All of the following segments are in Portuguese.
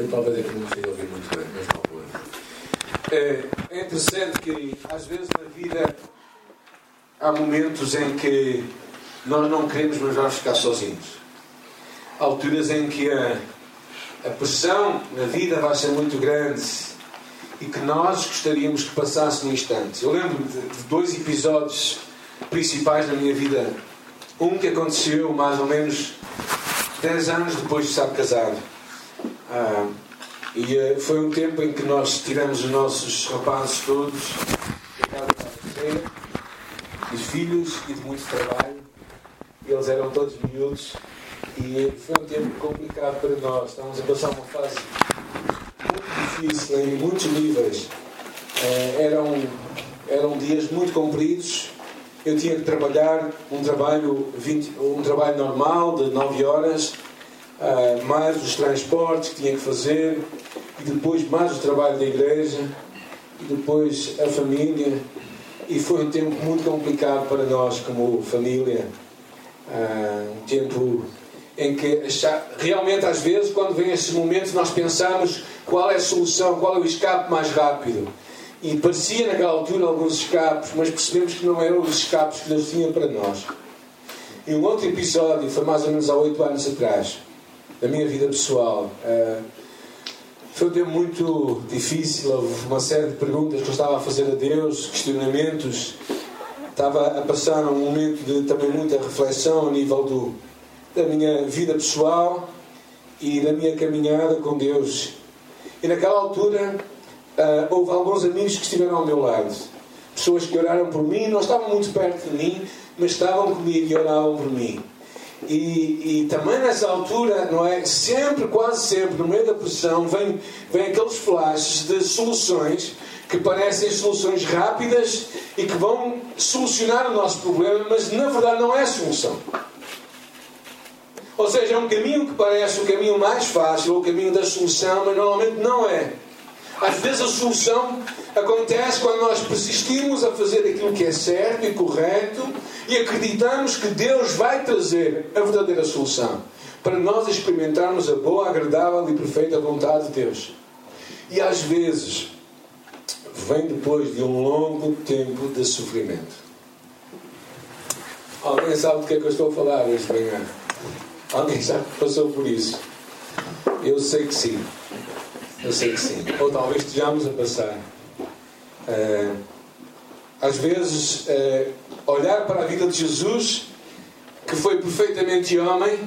Eu talvez é não ouvir muito bem, mas não problema. É, é interessante que às vezes na vida há momentos em que nós não queremos, mas vamos ficar sozinhos. Há alturas em que a, a pressão na vida vai ser muito grande e que nós gostaríamos que passasse no instante. Eu lembro-me de, de dois episódios principais na minha vida. Um que aconteceu mais ou menos 10 anos depois de estar casado. Ah, e uh, foi um tempo em que nós tivemos os nossos rapazes todos, a casa filhos e de muito trabalho. Eles eram todos miúdos e foi um tempo complicado para nós. Estávamos a passar uma fase muito difícil em muitos níveis. Uh, eram, eram dias muito compridos. Eu tinha que trabalhar um trabalho, 20, um trabalho normal de 9 horas uh, mais os transportes que tinha que fazer, e depois mais o trabalho da igreja, e depois a família. E foi um tempo muito complicado para nós, como família. Uh, um tempo em que realmente, às vezes, quando vem esses momentos, nós pensamos qual é a solução, qual é o escape mais rápido. E parecia naquela altura alguns escapes, mas percebemos que não eram os escapes que Deus tinha para nós. E um outro episódio foi mais ou menos há oito anos atrás da minha vida pessoal. Uh, foi um tempo muito difícil, houve uma série de perguntas que eu estava a fazer a Deus, questionamentos. Estava a passar um momento de também muita reflexão a nível do, da minha vida pessoal e da minha caminhada com Deus. E naquela altura uh, houve alguns amigos que estiveram ao meu lado. Pessoas que oraram por mim, não estavam muito perto de mim, mas estavam comigo e oravam por mim. E, e, também nessa altura, não é? Sempre, quase sempre, no meio da pressão, vem, vem aqueles flashes de soluções que parecem soluções rápidas e que vão solucionar o nosso problema, mas na verdade não é solução. Ou seja, é um caminho que parece o caminho mais fácil, o caminho da solução, mas normalmente não é. Às vezes a solução acontece quando nós persistimos a fazer aquilo que é certo e correto e acreditamos que Deus vai trazer a verdadeira solução para nós experimentarmos a boa, agradável e perfeita vontade de Deus. E às vezes vem depois de um longo tempo de sofrimento. Alguém sabe do que é que eu estou a falar esta manhã? Alguém sabe que passou por isso? Eu sei que sim. Eu sei que sim. Ou talvez estejamos a passar. Uh, às vezes, uh, olhar para a vida de Jesus, que foi perfeitamente homem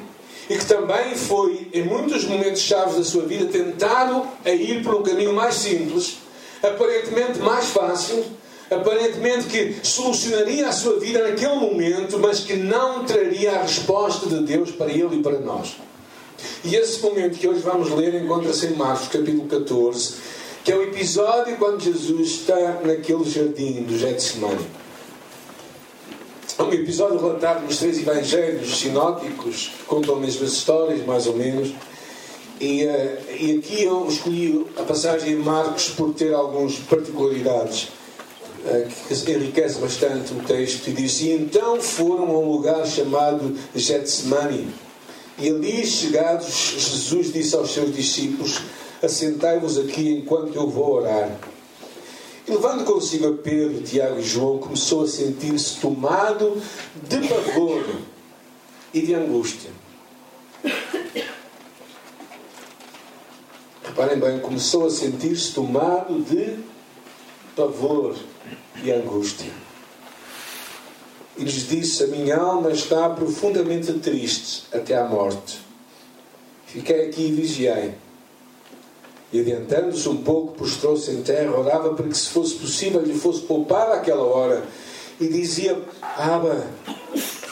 e que também foi, em muitos momentos chaves da sua vida, tentado a ir por um caminho mais simples, aparentemente mais fácil, aparentemente que solucionaria a sua vida naquele momento, mas que não traria a resposta de Deus para ele e para nós. E esse momento que hoje vamos ler encontra-se em Marcos, capítulo 14, que é o episódio quando Jesus está naquele jardim do Getsemane. É um episódio relatado nos três evangelhos sinóticos, contam as mesmas histórias, mais ou menos. E, uh, e aqui eu escolhi a passagem em Marcos por ter algumas particularidades uh, que enriquece bastante o texto. E diz: E então foram a um lugar chamado Getsemane e ali chegados, Jesus disse aos seus discípulos: Assentai-vos aqui enquanto eu vou orar. E levando consigo a Pedro, Tiago e João, começou a sentir-se tomado de pavor e de angústia. Reparem bem, começou a sentir-se tomado de pavor e angústia e lhes disse: A minha alma está profundamente triste até à morte. Fiquei aqui e vigiei. E adiantando-se um pouco, prostrou-se em terra, orava para que, se fosse possível, lhe fosse poupada aquela hora. E dizia: Aba,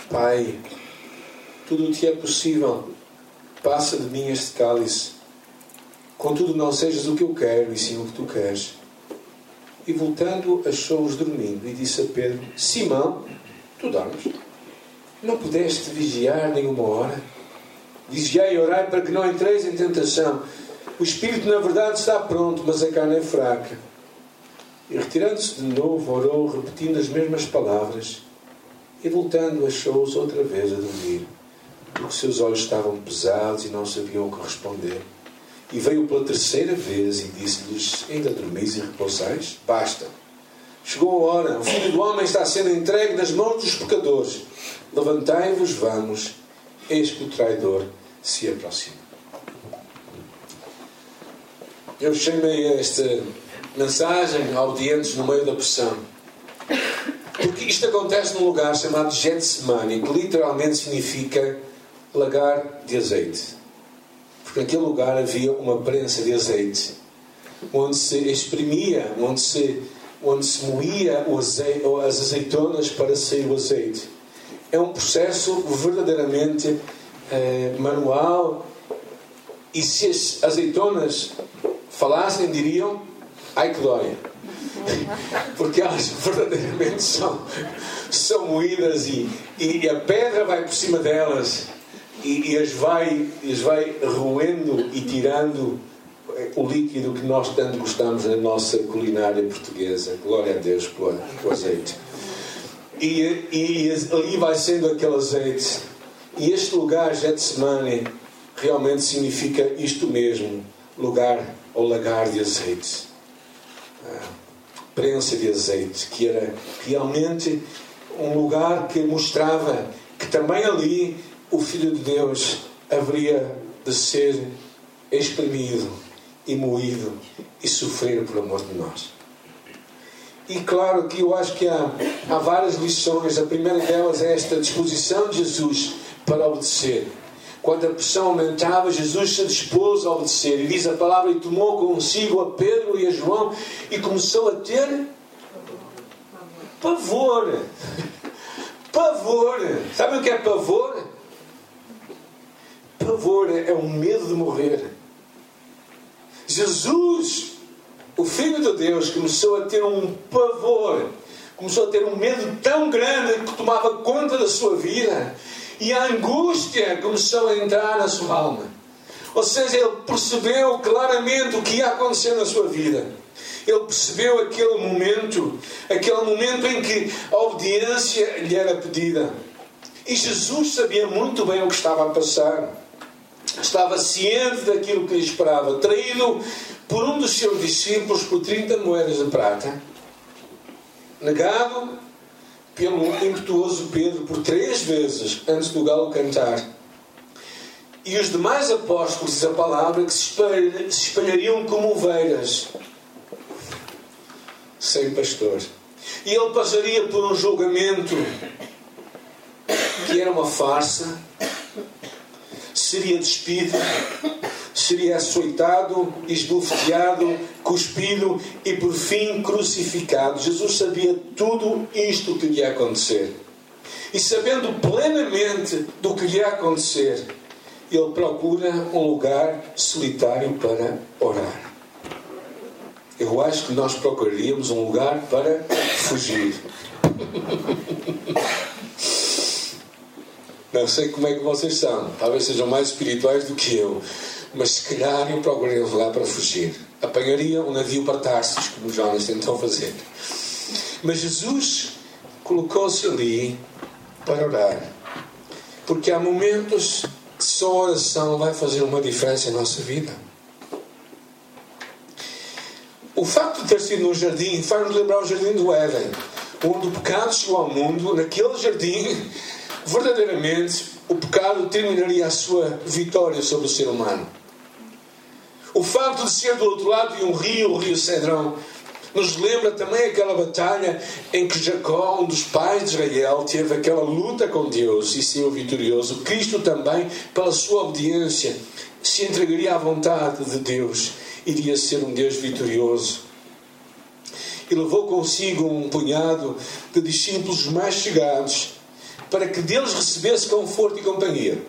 Pai, tudo te é possível, passa de mim este cálice. Contudo, não sejas o que eu quero, e sim o que tu queres. E voltando, achou-os dormindo e disse a Pedro: Simão, Tu dormes? Não pudeste vigiar nenhuma hora? Vigiai e orai para que não entreis em tentação. O espírito, na verdade, está pronto, mas a carne é fraca. E retirando-se de novo, orou, repetindo as mesmas palavras. E voltando, achou-os outra vez a dormir, porque seus olhos estavam pesados e não sabiam o que responder. E veio pela terceira vez e disse-lhes: Ainda dormis e repousais? Basta. Chegou a hora, o filho do homem está sendo entregue nas mãos dos pecadores. Levantai-vos, vamos, eis que o traidor se aproxima. Eu chamei esta mensagem audientes no meio da pressão. Porque isto acontece num lugar chamado Getsemane, que literalmente significa lagar de azeite. Porque naquele lugar havia uma prensa de azeite, onde se exprimia, onde se, onde se moía azeite, as azeitonas para sair o azeite. É um processo verdadeiramente eh, manual. E se as azeitonas falassem, diriam: ai que dói. Porque elas verdadeiramente são, são moídas e, e a pedra vai por cima delas e, e as, vai, as vai roendo e tirando o líquido que nós tanto gostamos na nossa culinária portuguesa. Glória a Deus pelo, azeite. E, e ali vai sendo aquele azeite. E este lugar, Getsemane, realmente significa isto mesmo: lugar ou lagar de azeite. Ah, prensa de azeite, que era realmente um lugar que mostrava que também ali o Filho de Deus haveria de ser exprimido e moído e sofrer por amor de nós. E claro que eu acho que há, há várias lições. A primeira delas é esta disposição de Jesus para obedecer. Quando a pressão aumentava, Jesus se dispôs a obedecer. E diz a palavra: e tomou consigo a Pedro e a João e começou a ter pavor. Pavor. Sabe o que é pavor? Pavor é o medo de morrer. Jesus, o Filho de Deus, começou a ter um pavor, começou a ter um medo tão grande que tomava conta da sua vida e a angústia começou a entrar na sua alma. Ou seja, ele percebeu claramente o que ia acontecer na sua vida. Ele percebeu aquele momento, aquele momento em que a obediência lhe era pedida. E Jesus sabia muito bem o que estava a passar estava ciente daquilo que lhe esperava, traído por um dos seus discípulos por 30 moedas de prata, negado pelo impetuoso Pedro por três vezes antes do galo cantar. E os demais apóstolos, diz a palavra, que se espalhariam como ovelhas sem pastor. E ele passaria por um julgamento que era uma farsa, seria despido, seria açoitado, esbofeteado, cuspido e por fim crucificado. Jesus sabia tudo isto que lhe ia acontecer. E sabendo plenamente do que lhe ia acontecer, ele procura um lugar solitário para orar. Eu acho que nós procuraríamos um lugar para fugir. Não sei como é que vocês são, talvez sejam mais espirituais do que eu, mas se calhar eu procurei lugar para fugir. Apanharia um navio para Tarsis, como Jonas tentam fazer. Mas Jesus colocou-se ali para orar, porque há momentos que só a oração vai fazer uma diferença em nossa vida. O facto de ter sido num jardim faz-nos lembrar o jardim do Éden, onde o pecado chegou ao mundo, naquele jardim verdadeiramente o pecado terminaria a sua vitória sobre o ser humano. O facto de ser do outro lado de um rio, o rio Cedrão, nos lembra também aquela batalha em que Jacó, um dos pais de Israel, teve aquela luta com Deus e saiu vitorioso. Cristo também, pela sua obediência, se entregaria à vontade de Deus, iria ser um Deus vitorioso. E levou consigo um punhado de discípulos mais chegados para que deles recebesse conforto e companhia.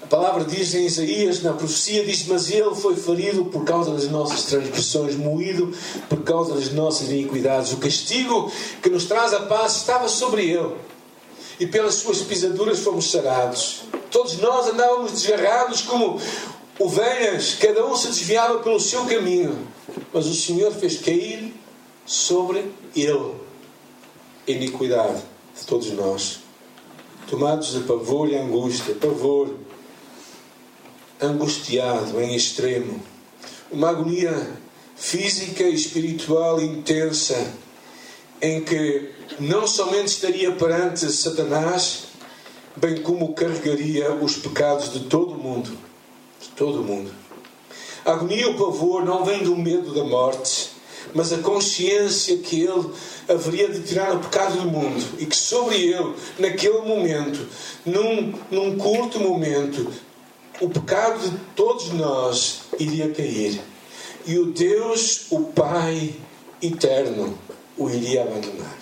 A palavra diz em Isaías, na profecia, diz: Mas ele foi ferido por causa das nossas transgressões, moído por causa das nossas iniquidades. O castigo que nos traz a paz estava sobre ele, e pelas suas pisaduras fomos sarados. Todos nós andávamos desgarrados como ovelhas, cada um se desviava pelo seu caminho, mas o Senhor fez cair sobre ele iniquidade de todos nós, tomados de pavor e angústia, pavor, angustiado em extremo. Uma agonia física e espiritual intensa, em que não somente estaria perante Satanás, bem como carregaria os pecados de todo o mundo. De todo o mundo. A agonia e o pavor não vêm do medo da morte, mas a consciência que ele haveria de tirar o pecado do mundo e que sobre ele, naquele momento, num, num curto momento, o pecado de todos nós iria cair. E o Deus, o Pai eterno, o iria abandonar.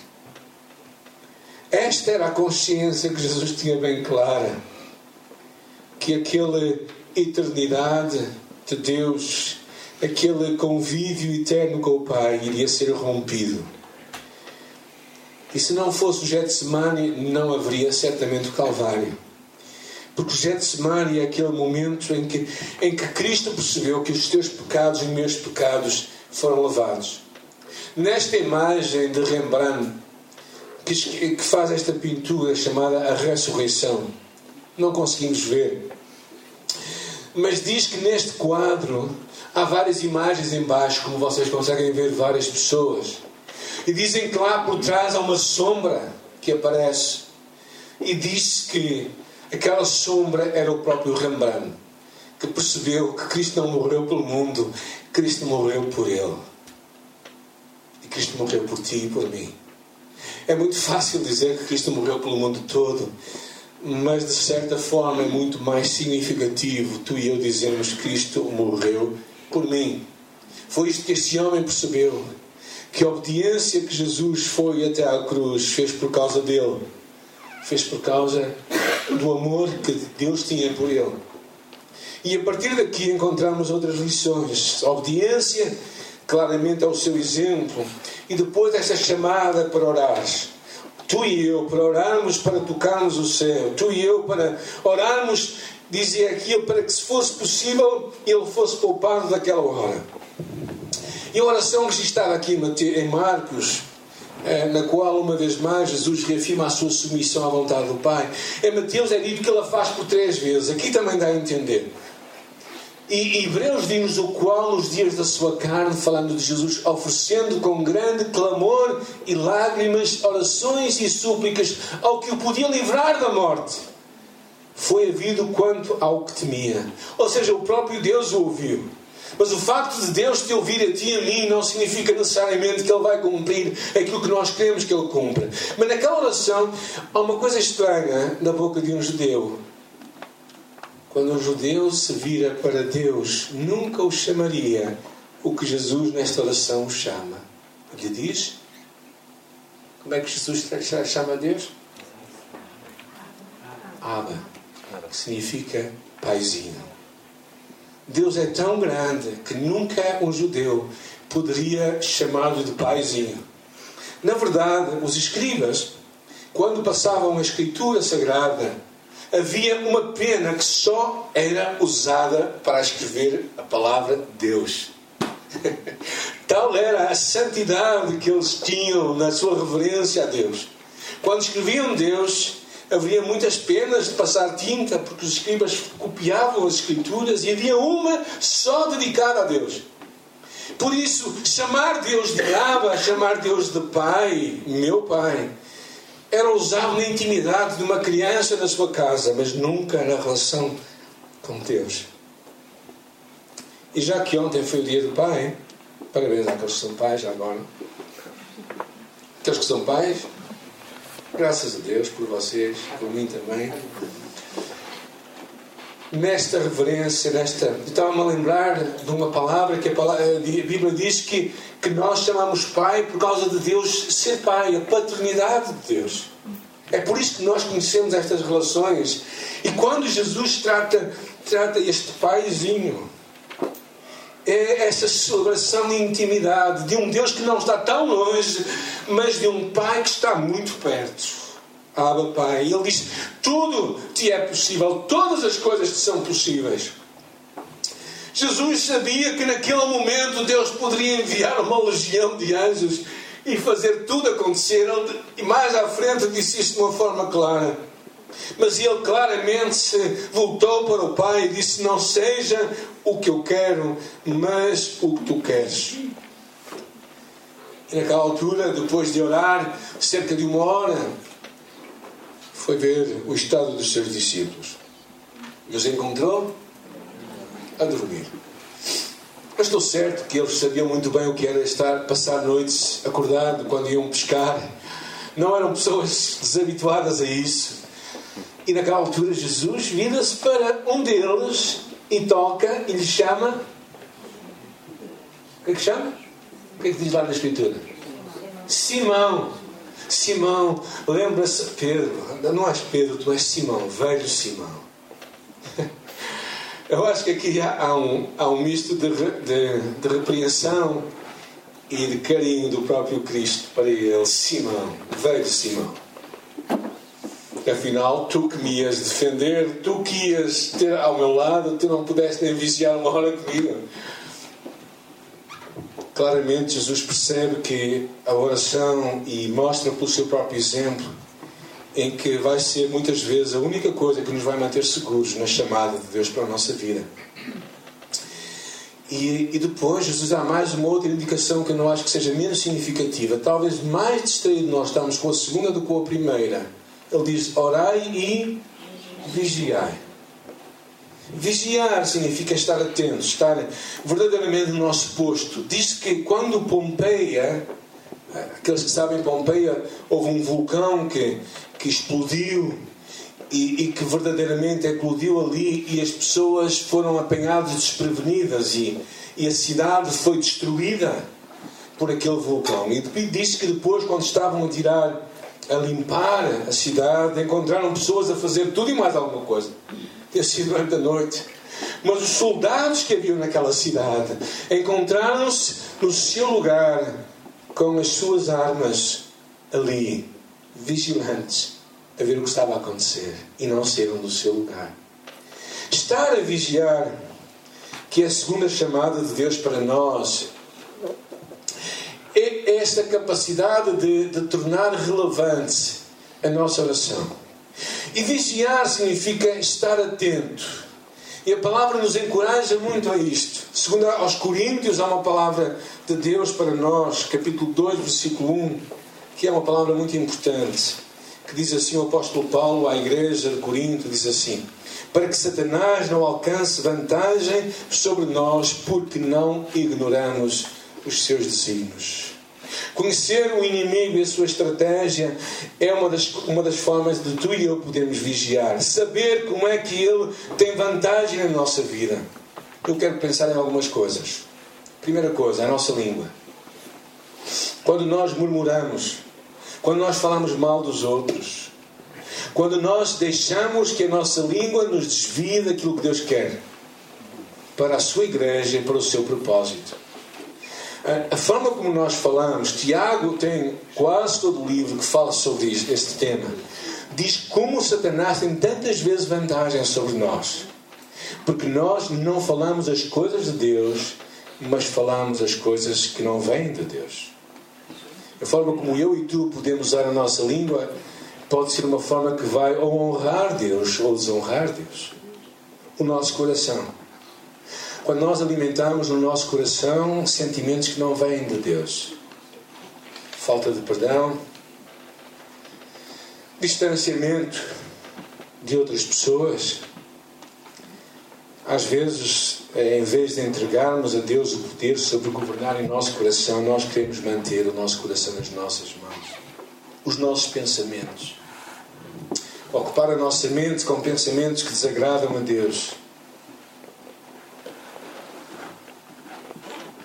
Esta era a consciência que Jesus tinha bem clara. Que aquela eternidade de Deus, aquele convívio eterno com o Pai, iria ser rompido. E se não fosse o Getsemane, não haveria certamente o Calvário. Porque o Getsemane é aquele momento em que, em que Cristo percebeu que os teus pecados e meus pecados foram lavados. Nesta imagem de Rembrandt, que, que faz esta pintura chamada A Ressurreição, não conseguimos ver. Mas diz que neste quadro há várias imagens embaixo, como vocês conseguem ver várias pessoas. E dizem que lá por trás há uma sombra que aparece. E diz que aquela sombra era o próprio Rembrandt, que percebeu que Cristo não morreu pelo mundo, Cristo morreu por ele. E Cristo morreu por ti e por mim. É muito fácil dizer que Cristo morreu pelo mundo todo, mas de certa forma é muito mais significativo tu e eu dizermos Cristo morreu por mim. Foi isto que este homem percebeu que a obediência que Jesus foi até à cruz fez por causa dele, fez por causa do amor que Deus tinha por ele. E a partir daqui encontramos outras lições. A obediência, claramente, é o seu exemplo. E depois esta chamada para orar. Tu e eu, para orarmos, para tocarmos o céu. Tu e eu, para orarmos, dizia aquilo, para que se fosse possível, ele fosse poupado daquela hora. E a oração registrada aqui em Marcos, eh, na qual, uma vez mais, Jesus reafirma a sua submissão à vontade do Pai. Em Mateus é dito que ela faz por três vezes. Aqui também dá a entender. E Hebreus diz-nos o qual, nos dias da sua carne, falando de Jesus, oferecendo com grande clamor e lágrimas, orações e súplicas ao que o podia livrar da morte, foi havido quanto ao que temia. Ou seja, o próprio Deus o ouviu. Mas o facto de Deus te ouvir a ti e a mim não significa necessariamente que Ele vai cumprir aquilo que nós queremos que Ele cumpra. Mas naquela oração há uma coisa estranha na boca de um judeu. Quando um judeu se vira para Deus, nunca o chamaria o que Jesus nesta oração o chama. Lhe diz? Como é que Jesus chama a Deus? Abba, que significa paizinho. Deus é tão grande que nunca um judeu poderia chamá-lo de paizinho. Na verdade, os escribas, quando passavam a escritura sagrada, havia uma pena que só era usada para escrever a palavra Deus. Tal era a santidade que eles tinham na sua reverência a Deus. Quando escreviam Deus, havia muitas penas de passar tinta, porque os escribas copiavam as escrituras e havia uma só dedicada a Deus. Por isso, chamar Deus de Abba, chamar Deus de Pai, meu Pai, era usado na intimidade de uma criança na sua casa, mas nunca na relação com Deus. E já que ontem foi o dia do Pai, parabéns àqueles que são pais, agora. Aqueles que são pais, Graças a Deus por vocês, por mim também. Nesta reverência, nesta. Estava-me a lembrar de uma palavra que a, palavra, a Bíblia diz que, que nós chamamos Pai por causa de Deus ser Pai, a paternidade de Deus. É por isso que nós conhecemos estas relações. E quando Jesus trata, trata este paizinho, é essa celebração de intimidade de um Deus que não está tão longe, mas de um Pai que está muito perto. Abba Pai. Ele diz: Tudo te é possível, todas as coisas te são possíveis. Jesus sabia que naquele momento Deus poderia enviar uma legião de anjos e fazer tudo acontecer. E mais à frente disse isto de uma forma clara. Mas ele claramente voltou para o pai e disse: Não seja o que eu quero, mas o que tu queres. E naquela altura, depois de orar cerca de uma hora, foi ver o estado dos seus discípulos. E os encontrou a dormir. Mas estou certo que eles sabiam muito bem o que era estar, passar noites acordado quando iam pescar. Não eram pessoas desabituadas a isso. E naquela altura Jesus vira-se para um deles e toca e lhe chama. O que é que chama? O que é que diz lá na Escritura? Simão. Simão, lembra-se, Pedro, não és Pedro, tu és Simão, velho Simão. Eu acho que aqui há um, há um misto de, de, de repreensão e de carinho do próprio Cristo para ele, Simão, velho Simão. Afinal, tu que me ias defender, tu que ias ter ao meu lado, tu não pudeste nem viciar uma hora comigo. Claramente, Jesus percebe que a oração e mostra pelo seu próprio exemplo em que vai ser muitas vezes a única coisa que nos vai manter seguros na chamada de Deus para a nossa vida. E, e, depois Jesus dá mais uma outra indicação que eu não acho que seja menos significativa. Talvez mais distraído nós estamos com a segunda do que com a primeira. Ele diz: orai e vigiai. Vigiar significa estar atento, estar verdadeiramente no nosso posto. Diz que quando Pompeia, aqueles que sabem Pompeia, houve um vulcão que, que explodiu e, e, que verdadeiramente eclodiu ali e as pessoas foram apanhadas desprevenidas e, e a cidade foi destruída por aquele vulcão. E diz que depois, quando estavam a tirar, a limpar a cidade, encontraram pessoas a fazer tudo e mais alguma coisa ter sido durante a noite. Mas os soldados que haviam naquela cidade encontraram-se no seu lugar com as suas armas ali, vigilantes, a ver o que estava a acontecer e não saíram do seu lugar. Estar a vigiar, que é a segunda chamada de Deus para nós, é esta capacidade de, de tornar relevante a nossa oração. E vigiar significa estar atento. E a palavra nos encoraja muito a isto. Segundo aos Coríntios, há uma palavra de Deus para nós, capítulo 2, versículo 1, que é uma palavra muito importante, que diz assim o apóstolo Paulo à igreja de Corinto, diz assim: para que Satanás não alcance vantagem sobre nós, porque não ignoramos os seus desígnios. Conhecer o inimigo e a sua estratégia é uma das, uma das formas de tu e eu podermos vigiar. Saber como é que ele tem vantagem na nossa vida. Eu quero pensar em algumas coisas. Primeira coisa, a nossa língua. Quando nós murmuramos, quando nós falamos mal dos outros, quando nós deixamos que a nossa língua nos desvie daquilo que Deus quer para a sua igreja e para o seu propósito. A forma como nós falamos, Tiago tem quase todo o livro que fala sobre este tema. Diz como Satanás tem tantas vezes vantagem sobre nós. Porque nós não falamos as coisas de Deus, mas falamos as coisas que não vêm de Deus. A forma como eu e tu podemos usar a nossa língua pode ser uma forma que vai ou honrar Deus ou desonrar Deus. O nosso coração quando nós alimentamos no nosso coração sentimentos que não vêm de Deus. Falta de perdão, distanciamento de outras pessoas. Às vezes, eh, em vez de entregarmos a Deus o poder sobre governar em nosso coração, nós queremos manter o nosso coração nas nossas mãos. Os nossos pensamentos. Ocupar a nossa mente com pensamentos que desagradam a Deus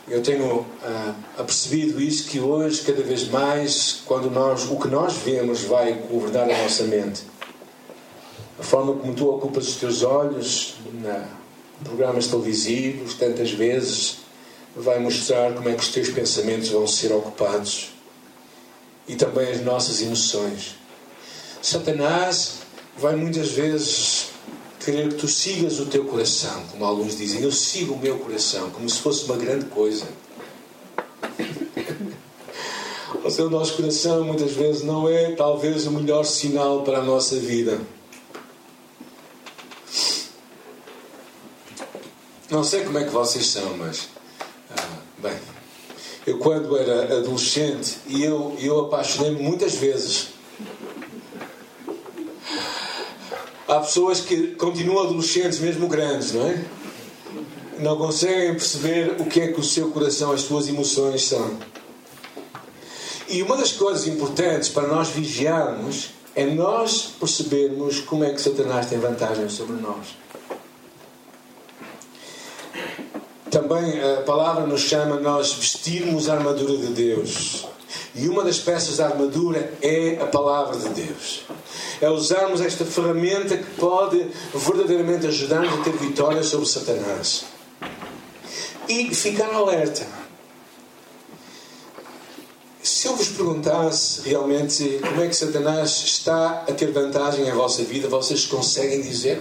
eu tenho ah, apercebido isso que hoje cada vez mais quando nós o que nós vemos vai governar a nossa mente. A forma como tu ocupas os teus olhos na programas televisivos tantas vezes vai mostrar como é que os teus pensamentos vão ser ocupados e também as nossas emoções. Satanás vai muitas vezes Querer que tu sigas o teu coração, como alguns dizem, eu sigo o meu coração, como se fosse uma grande coisa. Ou seja, o nosso coração muitas vezes não é talvez o melhor sinal para a nossa vida. Não sei como é que vocês são, mas ah, bem, eu quando era adolescente e eu, eu apaixonei-me muitas vezes Há pessoas que continuam adolescentes, mesmo grandes, não é? Não conseguem perceber o que é que o seu coração, as suas emoções são. E uma das coisas importantes para nós vigiarmos é nós percebermos como é que Satanás tem vantagem sobre nós. Também a palavra nos chama a nós vestirmos a armadura de Deus. E uma das peças da armadura é a palavra de Deus. É usarmos esta ferramenta que pode verdadeiramente ajudar-nos a ter vitória sobre Satanás. E ficar alerta se eu vos perguntasse realmente como é que Satanás está a ter vantagem em vossa vida, vocês conseguem dizer?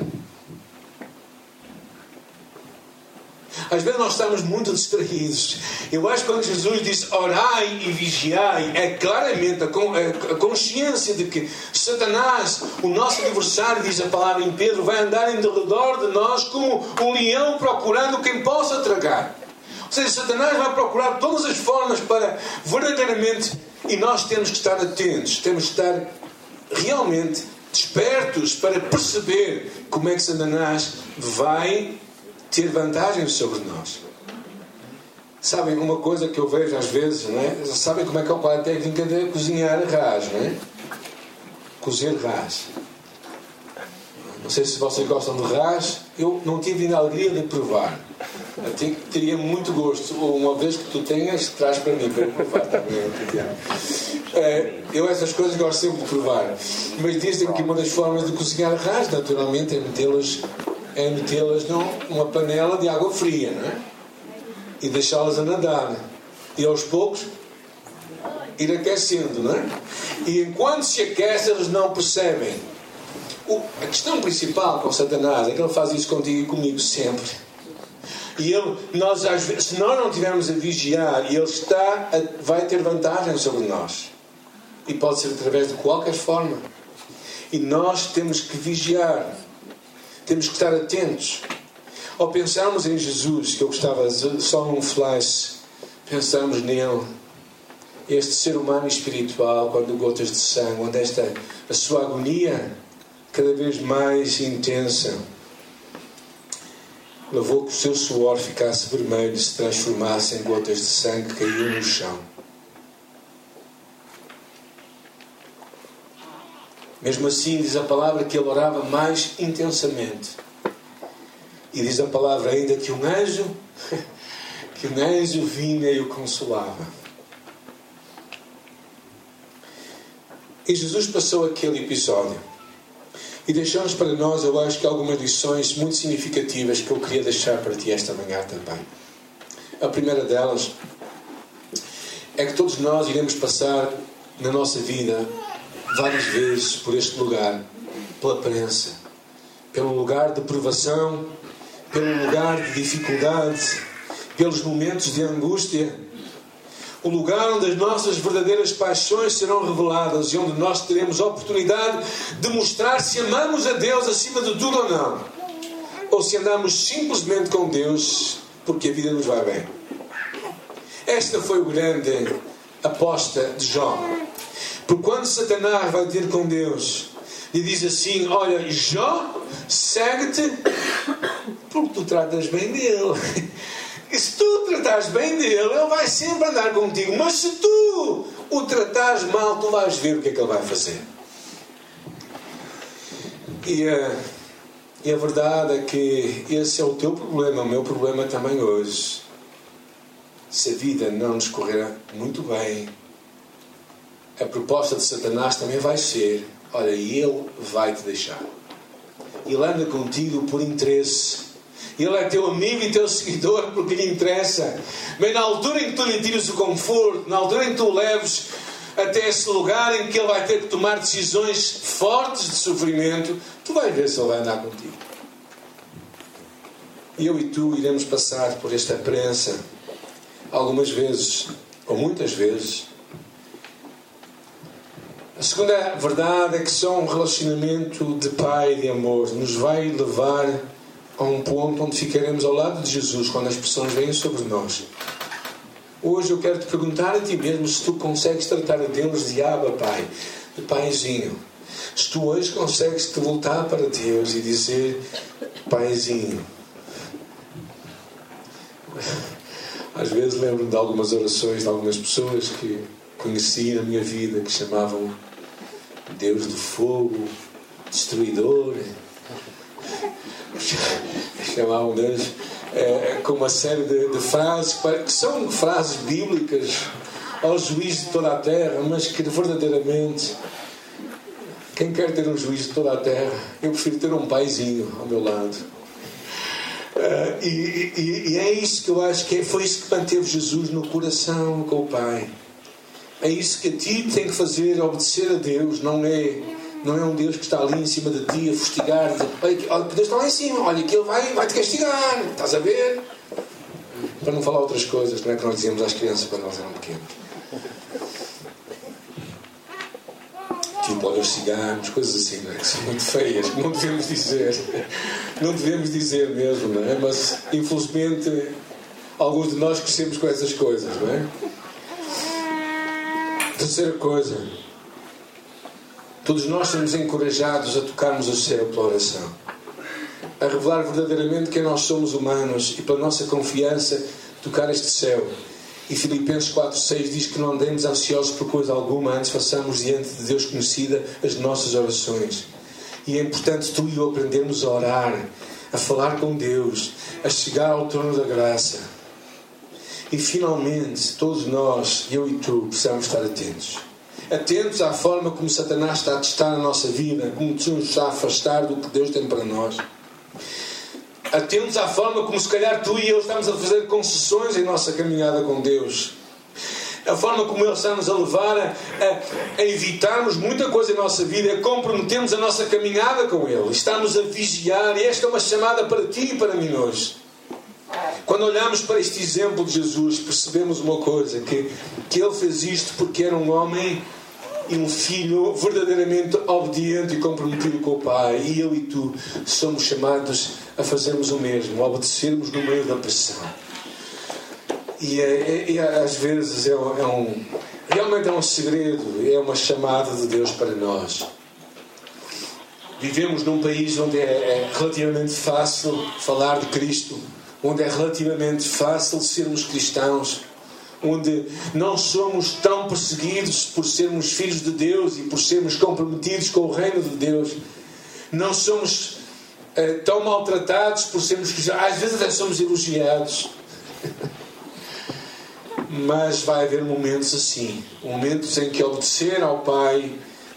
Às vezes nós estamos muito distraídos. Eu acho que quando Jesus disse orai e vigiai, é claramente a consciência de que Satanás, o nosso adversário, diz a palavra em Pedro, vai andar em redor de nós como um leão procurando quem possa tragar seja, Satanás vai procurar todas as formas para verdadeiramente. E nós temos que estar atentos, temos que estar realmente despertos para perceber como é que Satanás vai ter vantagens sobre nós. Sabem uma coisa que eu vejo às vezes, não é? Sabem como é que é qual a técnica de cozinhar ras, não é? Cozer ras. Não sei se vocês gostam de ras, eu não tive a alegria de provar. Eu teria muito gosto. Uma vez que tu tenhas, traz para mim para eu provar também. É, eu essas coisas gosto sempre de provar. Mas dizem que uma das formas de cozinhar ras, naturalmente, é metê-las é metê-las numa panela de água fria, não é? E deixá-las a nadar. E aos poucos ir aquecendo, não é? E enquanto se aquece, eles não percebem o, a questão principal com Satanás é que ele faz isso contigo e comigo sempre. E ele, nós, às vezes, se nós não estivermos a vigiar, ele está a, vai ter vantagem sobre nós. E pode ser através de qualquer forma. E nós temos que vigiar. Temos que estar atentos. Ao pensarmos em Jesus, que eu gostava só num flash, pensarmos nele, este ser humano espiritual, quando gotas de sangue, onde esta a sua agonia cada vez mais intensa, levou que o seu suor ficasse vermelho e se transformasse em gotas de sangue que caíam no chão. Mesmo assim, diz a palavra que ele orava mais intensamente. E diz a palavra ainda que um anjo, que um anjo vinha e o consolava. E Jesus passou aquele episódio e deixamos para nós, eu acho que algumas lições muito significativas que eu queria deixar para ti esta manhã também. A primeira delas é que todos nós iremos passar na nossa vida várias vezes por este lugar, pela prensa, pelo lugar de provação, pelo lugar de dificuldade, pelos momentos de angústia o lugar onde as nossas verdadeiras paixões serão reveladas e onde nós teremos a oportunidade de mostrar se amamos a Deus acima de tudo ou não, ou se andamos simplesmente com Deus porque a vida nos vai bem. Esta foi o grande aposta de Jó. Porque quando Satanás vai ter com Deus e diz assim: Olha, Jó, segue-te porque tu tratas bem dele. E se tu tratares bem dele, ele vai sempre andar contigo. Mas se tu o tratares mal, tu vais ver o que é que ele vai fazer. E, uh, e a verdade é que esse é o teu problema, o meu problema também hoje. Se a vida não nos correr muito bem, a proposta de Satanás também vai ser: olha, ele vai te deixar. Ele anda contigo por interesse ele é teu amigo e teu seguidor porque lhe interessa. Mas na altura em que tu lhe tires o conforto, na altura em que tu o leves até esse lugar em que ele vai ter que tomar decisões fortes de sofrimento, tu vais ver se ele vai andar contigo. Eu e tu iremos passar por esta prensa algumas vezes, ou muitas vezes. A segunda verdade é que só um relacionamento de pai e de amor nos vai levar a um ponto onde ficaremos ao lado de Jesus quando as pressões vêm sobre nós. Hoje eu quero te perguntar a ti mesmo se tu consegues tratar a Deus de Abba, Pai, de Paizinho. Se tu hoje consegues te voltar para Deus e dizer Paizinho. Às vezes lembro-me de algumas orações de algumas pessoas que conheci na minha vida que chamavam Deus do fogo, destruidor. Chamavam Deus é, com uma série de, de frases que são frases bíblicas ao juiz de toda a terra, mas que verdadeiramente quem quer ter um juiz de toda a terra, eu prefiro ter um paizinho ao meu lado. Uh, e, e, e, é isso que eu acho que é, foi isso que manteve Jesus no coração com o Pai. É isso que a ti tem que fazer, obedecer a Deus, não é, não é um Deus que está ali em cima de ti a fustigar-te. Olha, Deus está lá em cima, olha que Ele vai, vai te castigar, estás a ver? Para não falar outras coisas, não é que nós dizíamos às crianças quando elas eram pequenas. Tipo, olha os ciganos, coisas assim, não é? Que são muito feias, que não devemos dizer. Não devemos dizer mesmo, não é? Mas, infelizmente, alguns de nós crescemos com essas coisas, não é? Terceira coisa, todos nós somos encorajados a tocarmos o céu pela oração, a revelar verdadeiramente quem nós somos humanos e pela nossa confiança tocar este céu. E Filipenses 4,6 diz que não andemos ansiosos por coisa alguma, antes façamos diante de Deus conhecida as nossas orações. E é importante tu e eu aprendermos a orar, a falar com Deus, a chegar ao trono da graça e finalmente, todos nós, eu e tu, precisamos estar atentos. Atentos à forma como Satanás está a testar a nossa vida, como nos está a afastar do que Deus tem para nós. Atentos à forma como, se calhar, tu e eu estamos a fazer concessões em nossa caminhada com Deus. A forma como Ele está-nos a levar a, a, a, evitarmos muita coisa em nossa vida, a comprometermos a nossa caminhada com Ele. Estamos a vigiar, e esta é uma chamada para ti e para mim hoje. Quando olhamos para este exemplo de Jesus, percebemos uma coisa: que, que ele fez isto porque era um homem e um filho verdadeiramente obediente e comprometido com o Pai. E eu e tu somos chamados a fazermos o mesmo, a obedecermos no meio da pressão. E, é, é, é às vezes é é um, realmente é um segredo, é uma chamada de Deus para nós. Vivemos num país onde é, é relativamente fácil falar de Cristo onde é relativamente fácil sermos cristãos, onde não somos tão perseguidos por sermos filhos de Deus e por sermos comprometidos com o reino de Deus, não somos uh, tão maltratados por sermos cristãos, às vezes até somos elogiados. Mas vai haver momentos assim momentos em que obedecer ao Pai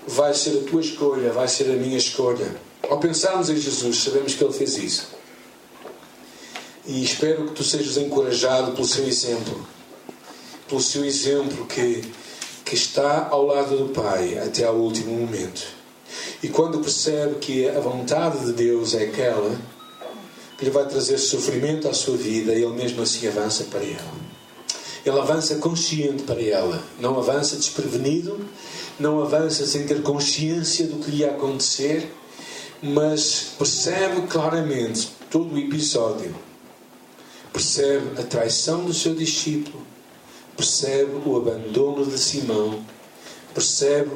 vai ser a tua escolha, vai ser a minha escolha. Ao pensarmos em Jesus, sabemos que Ele fez isso. E espero que tu sejas encorajado pelo seu exemplo. Pelo seu exemplo que, que está ao lado do Pai até ao último momento. E quando percebe que a vontade de Deus é aquela que lhe vai trazer sofrimento à sua vida, ele mesmo assim avança para ela. Ele avança consciente para ela, não avança desprevenido, não avança sem ter consciência do que lhe ia acontecer, mas percebe claramente todo o episódio percebe a traição do seu discípulo, percebe o abandono de Simão, percebe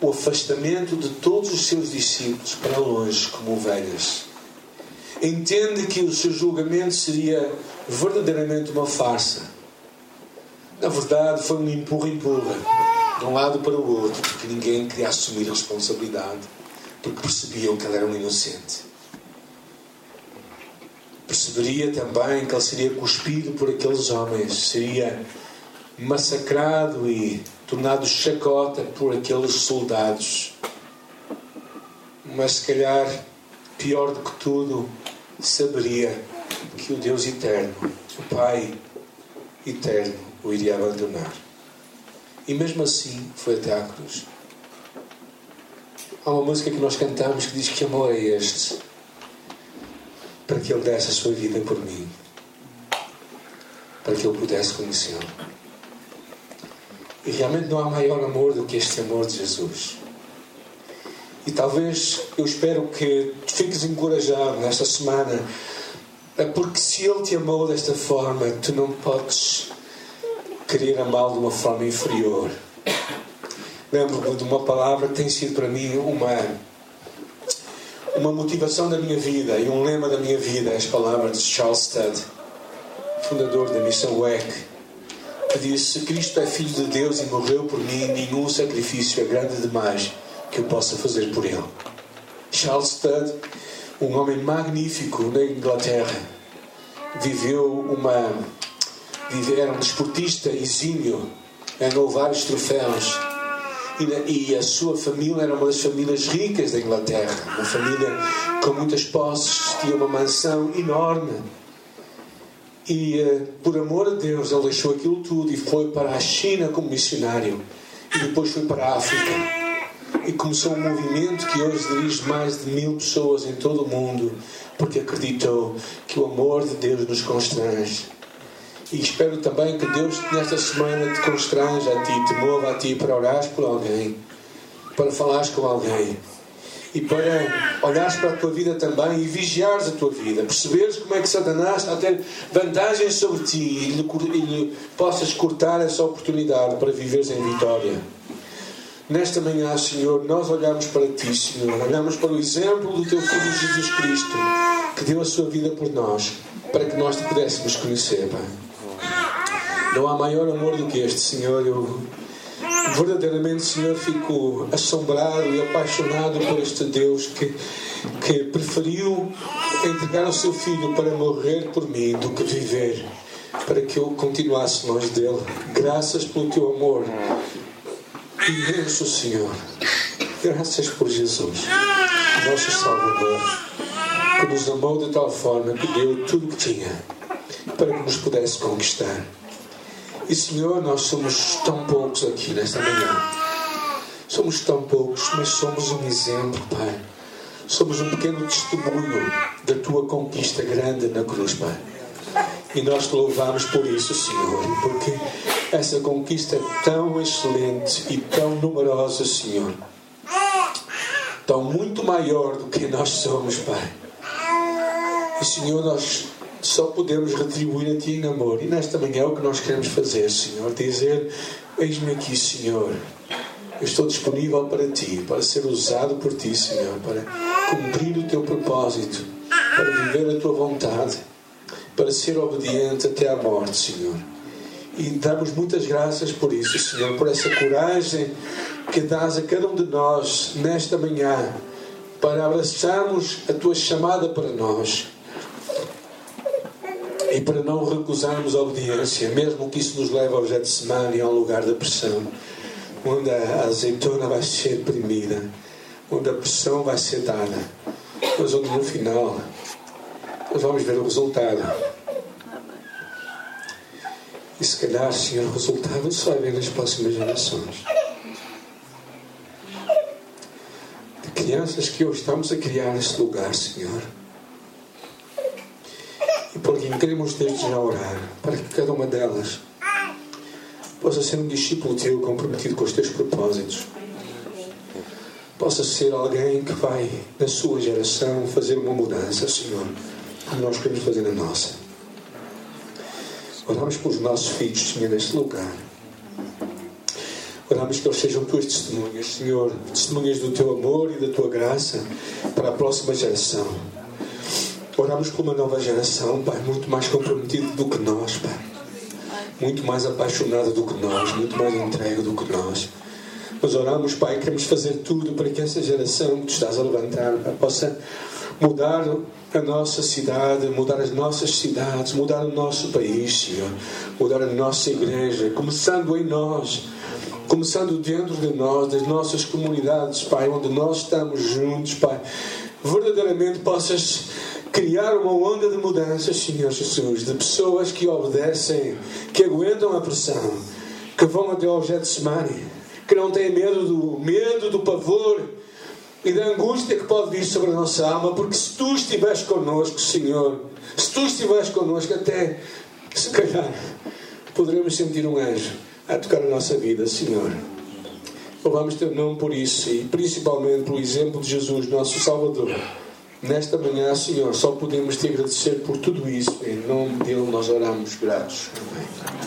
o afastamento de todos os seus discípulos para longe como ovelhas. Entende que o seu julgamento seria verdadeiramente uma farsa. Na verdade, foi um empurra-empurra, de um lado para o outro, porque ninguém queria assumir a responsabilidade, porque percebiam que ele era um inocente perceberia também que ele seria cuspido por aqueles homens, seria massacrado e tornado chacota por aqueles soldados. Mas se calhar, pior do que tudo, saberia que o Deus eterno, o Pai eterno, o iria abandonar. E mesmo assim foi até à cruz. Há uma música que nós cantamos que diz que amor é este para que Ele desse a sua vida por mim, para que eu pudesse conhecê-lo. E realmente não há maior amor do que este amor de Jesus. E talvez eu espero que fiques encorajado nesta semana É porque se Ele te amou desta forma, tu não podes querer amá-lo de uma forma inferior. Lembro-me de uma palavra que tem sido para mim uma, uma motivação da minha vida e um lema da minha vida, as palavras de Charles Studd, fundador da missão WEC, que disse: Se Cristo é Filho de Deus e morreu por mim, nenhum sacrifício é grande demais que eu possa fazer por Ele. Charles Studd, um homem magnífico na Inglaterra, viveu uma. Era um desportista exímio, ganhou vários troféus e, a sua família era uma das famílias ricas da Inglaterra, uma família com muitas posses, tinha uma mansão enorme. E uh, por amor a Deus, ele deixou aquilo tudo e foi para a China como missionário. E depois foi para a África. E começou um movimento que hoje dirige mais de mil pessoas em todo o mundo, porque acreditou que o amor de Deus nos constrange e espero também que Deus, nesta semana, te constranja a ti, te mova a ti para orares por alguém, para falares com alguém e para olhares para a tua vida também e vigiares a tua vida, perceberes como é que Satanás está a ter vantagens sobre ti e lhe, e lhe possas cortar essa oportunidade para viveres em vitória. Nesta manhã, Senhor, nós olhamos para Ti, Senhor, olhamos para o exemplo do Teu Filho Jesus Cristo, que deu a sua vida por nós, para que nós te pudéssemos conhecer, Pai. Não há maior amor do que este, Senhor. Eu verdadeiramente, Senhor, fico assombrado e apaixonado por este Deus que, que preferiu entregar o seu filho para morrer por mim do que viver para que eu continuasse longe dele. Graças pelo teu amor imenso, Senhor. Graças por Jesus, nosso Salvador, que nos amou de tal forma que deu tudo o que tinha para que nos pudesse conquistar. E Senhor, nós somos tão poucos aqui nesta manhã. Somos tão poucos, mas somos um exemplo, Pai. Somos um pequeno testemunho da tua conquista grande na cruz, Pai. E nós te louvamos por isso, Senhor, porque essa conquista é tão excelente e tão numerosa, Senhor. Tão muito maior do que nós somos, Pai. E, Senhor, nós só podemos retribuir a Ti em amor. E nesta manhã é o que nós queremos fazer, Senhor. Dizer: Eis-me aqui, Senhor. Eu estou disponível para Ti, para ser usado por Ti, Senhor, para cumprir o Teu propósito, para viver a Tua vontade, para ser obediente até à morte, Senhor. E damos muitas graças por isso, Senhor, por essa coragem que dás a cada um de nós nesta manhã para abraçarmos a tua chamada para nós e para não recusarmos a obediência, mesmo que isso nos leve ao Getsemane e ao lugar da pressão, onde a azeitona vai ser primida, onde a pressão vai ser dada, mas onde no final nós vamos ver o resultado. E se calhar, Senhor, o resultado só vai ver nas próximas gerações. De crianças que hoje estamos a criar neste lugar, Senhor e por quem queremos desde já orar, para que cada uma delas possa ser um discípulo teu comprometido com os teus propósitos. Possa ser alguém que vai, na sua geração, fazer uma mudança, Senhor, como nós queremos fazer na nossa. Oramos pelos nossos filhos, Senhor, neste lugar. Oramos que eles sejam tuas testemunhas, Senhor, testemunhas do teu amor e da tua graça para a próxima geração. Oramos por uma nova geração, Pai, muito mais comprometida do que nós, Pai. Muito mais apaixonada do que nós, muito mais entregue do que nós. Nós oramos, Pai, queremos fazer tudo para que essa geração que tu estás a levantar possa mudar a nossa cidade, mudar as nossas cidades, mudar o nosso país, Senhor, mudar a nossa igreja, começando em nós, começando dentro de nós, das nossas comunidades, Pai, onde nós estamos juntos, Pai. Verdadeiramente possas criar uma onda de mudanças, Senhor Jesus, de pessoas que obedecem, que aguentam a pressão, que vão até ao Getsemane, que não têm medo do medo, do pavor e da angústia que pode vir sobre a nossa alma, porque se tu estiveres connosco, Senhor, se tu estiveres connosco, até se calhar poderemos sentir um anjo a tocar a nossa vida, Senhor. Louvamos teu nome por isso e principalmente pelo exemplo de Jesus, nosso Salvador Nesta manhã, Senhor, só podemos te agradecer por tudo isso. Em nome dele nós oramos gratos. Amém.